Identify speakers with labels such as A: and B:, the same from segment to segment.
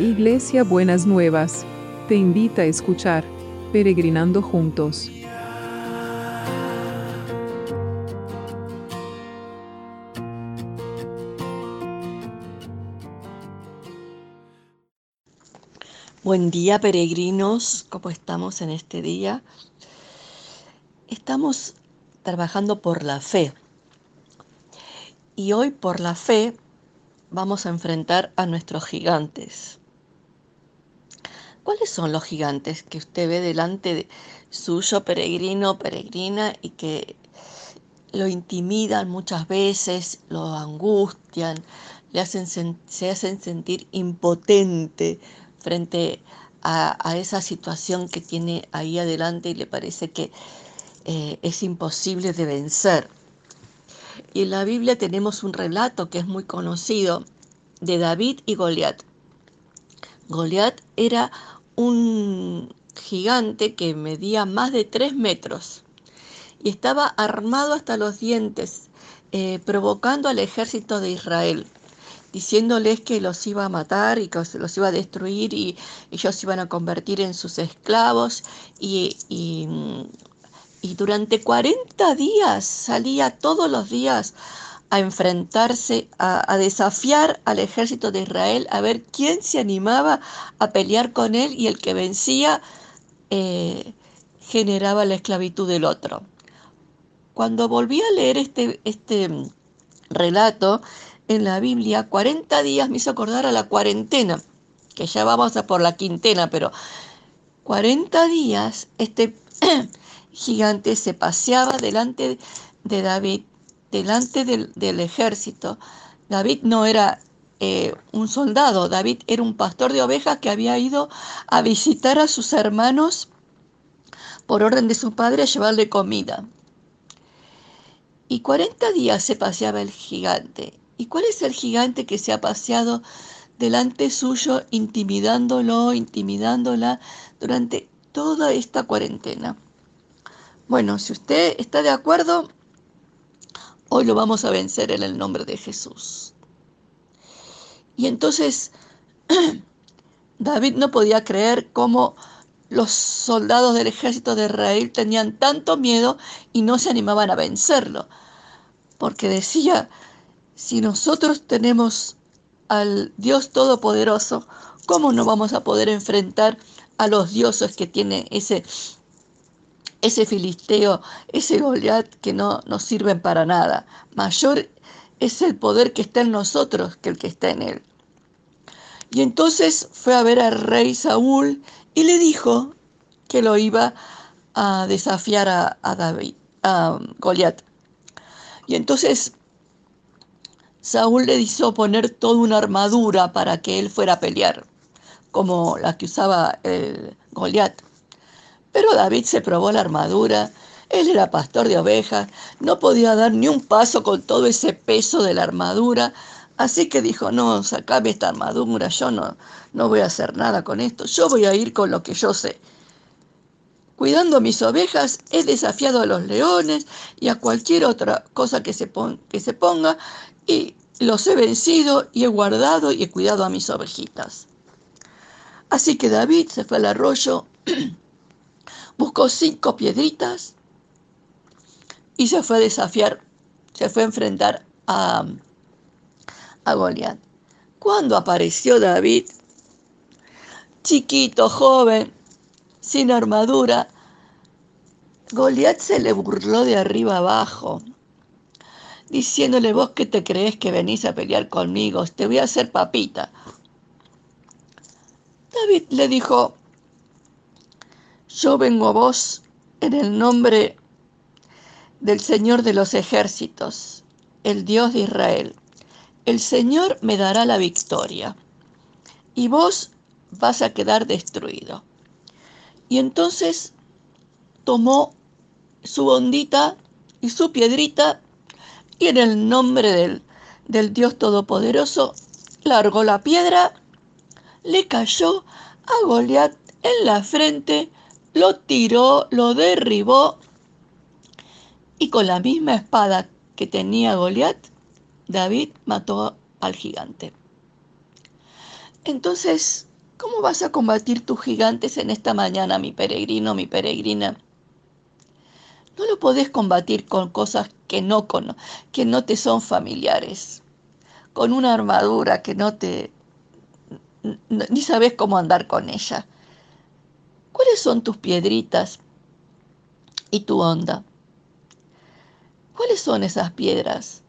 A: Iglesia Buenas Nuevas, te invita a escuchar Peregrinando Juntos.
B: Buen día peregrinos, ¿cómo estamos en este día? Estamos trabajando por la fe. Y hoy por la fe vamos a enfrentar a nuestros gigantes. ¿Cuáles son los gigantes que usted ve delante de suyo, peregrino, peregrina, y que lo intimidan muchas veces, lo angustian, le hacen se hacen sentir impotente frente a, esa situación que tiene ahí adelante y le parece que eh, es imposible de vencer? Y en la Biblia tenemos un relato que es muy conocido de David y Goliat. Goliat era un gigante que medía más de tres metros y estaba armado hasta los dientes, eh, provocando al ejército de Israel, diciéndoles que los iba a matar y que los iba a destruir y ellos iban a convertir en sus esclavos y, y y durante 40 días salía todos los días a enfrentarse, a, desafiar al ejército de Israel, a ver quién se animaba a pelear con él y el que vencía eh, generaba la esclavitud del otro. Cuando volví a leer este, este relato en la Biblia, 40 días me hizo acordar a la cuarentena, que ya vamos a por la quintena, pero 40 días este gigante se paseaba delante de David, delante del, ejército. David no era eh, un soldado, David era un pastor de ovejas que había ido a visitar a sus hermanos por orden de su padre a llevarle comida. Y 40 días se paseaba el gigante. ¿Y cuál es el gigante que se ha paseado delante suyo, intimidándolo, intimidándola durante toda esta cuarentena? Bueno, si usted está de acuerdo, hoy lo vamos a vencer en el nombre de Jesús. Y entonces David no podía creer cómo los soldados del ejército de Israel tenían tanto miedo y no se animaban a vencerlo. Porque decía, si nosotros tenemos al Dios Todopoderoso, ¿cómo no vamos a poder enfrentar a los dioses que tiene ese ese filisteo, ese Goliat que no nos sirven para nada. Mayor es el poder que está en nosotros que el que está en él. Y entonces fue a ver al rey Saúl y le dijo que lo iba a desafiar a, David, a Goliat. Y entonces Saúl le hizo poner toda una armadura para que él fuera a pelear, como la que usaba el Goliat. Pero David se probó la armadura, él era pastor de ovejas, no podía dar ni un paso con todo ese peso de la armadura, así que dijo, no, sacame esta armadura, yo no, no voy a hacer nada con esto, yo voy a ir con lo que yo sé. Cuidando mis ovejas, he desafiado a los leones y a cualquier otra cosa que se, que se ponga, y los he vencido y he guardado y he cuidado a mis ovejitas. Así que David se fue al arroyo buscó cinco piedritas y se fue a desafiar, se fue a enfrentar a, a Goliat. Cuando apareció David, chiquito, joven, sin armadura, Goliat se le burló de arriba abajo, diciéndole, vos que te crees que venís a pelear conmigo, te voy a hacer papita. David le dijo, yo vengo a vos en el nombre del Señor de los ejércitos, el Dios de Israel. El Señor me dará la victoria y vos vas a quedar destruido. Y entonces tomó su ondita y su piedrita y en el nombre del, del Dios Todopoderoso largó la piedra, le cayó a Goliat en la frente lo tiró, lo derribó y con la misma espada que tenía Goliat, David mató al gigante. Entonces ¿Cómo vas a combatir tus gigantes en esta mañana, mi peregrino, mi peregrina? No lo podés combatir con cosas que no, que no te son familiares, con una armadura que no te... ni sabes cómo andar con ella. ¿Cuáles son tus piedritas y tu onda? ¿Cuáles son esas piedras?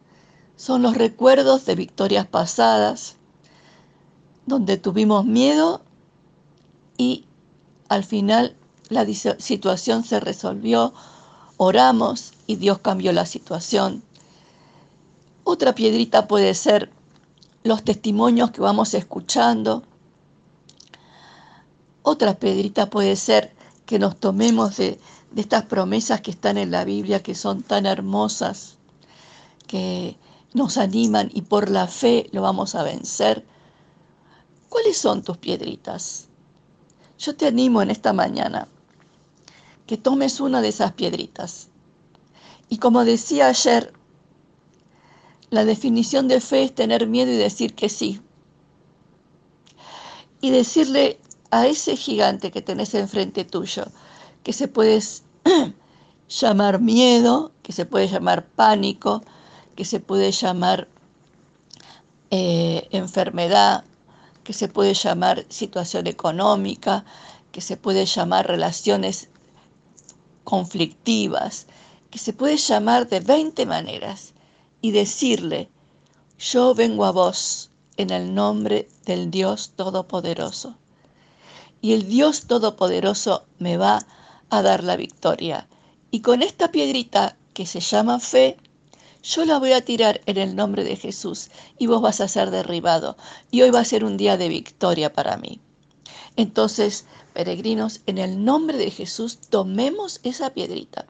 B: Son los recuerdos de victorias pasadas, donde tuvimos miedo y al final la situación se resolvió, oramos y Dios cambió la situación. Otra piedrita puede ser los testimonios que vamos escuchando. Otra piedrita puede ser que nos tomemos de, de estas promesas que están en la Biblia, que son tan hermosas, que nos animan y por la fe lo vamos a vencer. ¿Cuáles son tus piedritas? Yo te animo en esta mañana que tomes una de esas piedritas. Y como decía ayer, la definición de fe es tener miedo y decir que sí. Y decirle a ese gigante que tenés enfrente tuyo, que se puede llamar miedo, que se puede llamar pánico, que se puede llamar eh, enfermedad, que se puede llamar situación económica, que se puede llamar relaciones conflictivas, que se puede llamar de 20 maneras y decirle, yo vengo a vos en el nombre del Dios Todopoderoso. Y el Dios Todopoderoso me va a dar la victoria. Y con esta piedrita que se llama fe, yo la voy a tirar en el nombre de Jesús y vos vas a ser derribado. Y hoy va a ser un día de victoria para mí. Entonces, peregrinos, en el nombre de Jesús, tomemos esa piedrita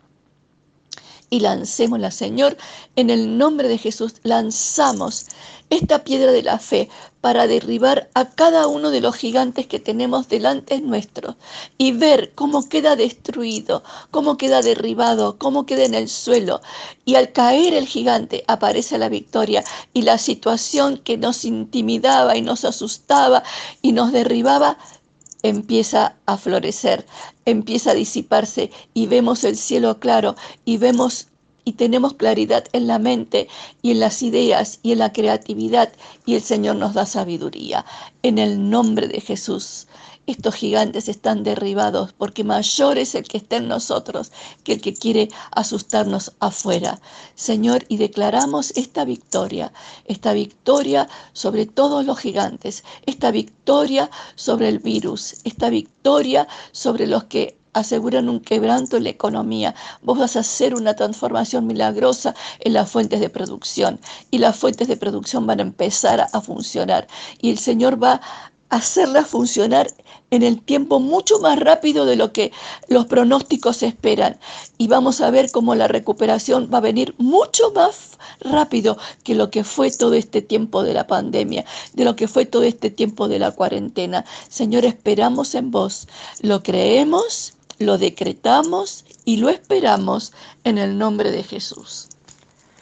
B: y lancémosla, Señor, en el nombre de Jesús, lanzamos esta piedra de la fe para derribar a cada uno de los gigantes que tenemos delante nuestro y ver cómo queda destruido, cómo queda derribado, cómo queda en el suelo. Y al caer el gigante aparece la victoria y la situación que nos intimidaba y nos asustaba y nos derribaba empieza a florecer, empieza a disiparse y vemos el cielo claro y vemos y tenemos claridad en la mente y en las ideas y en la creatividad y el Señor nos da sabiduría. En el nombre de Jesús. Estos gigantes están derribados porque mayor es el que está en nosotros que el que quiere asustarnos afuera. Señor, y declaramos esta victoria, esta victoria sobre todos los gigantes, esta victoria sobre el virus, esta victoria sobre los que aseguran un quebranto en la economía. Vos vas a hacer una transformación milagrosa en las fuentes de producción y las fuentes de producción van a empezar a funcionar y el Señor va hacerlas funcionar en el tiempo mucho más rápido de lo que los pronósticos esperan. Y vamos a ver cómo la recuperación va a venir mucho más rápido que lo que fue todo este tiempo de la pandemia, de lo que fue todo este tiempo de la cuarentena. Señor, esperamos en vos, lo creemos, lo decretamos y lo esperamos en el nombre de Jesús.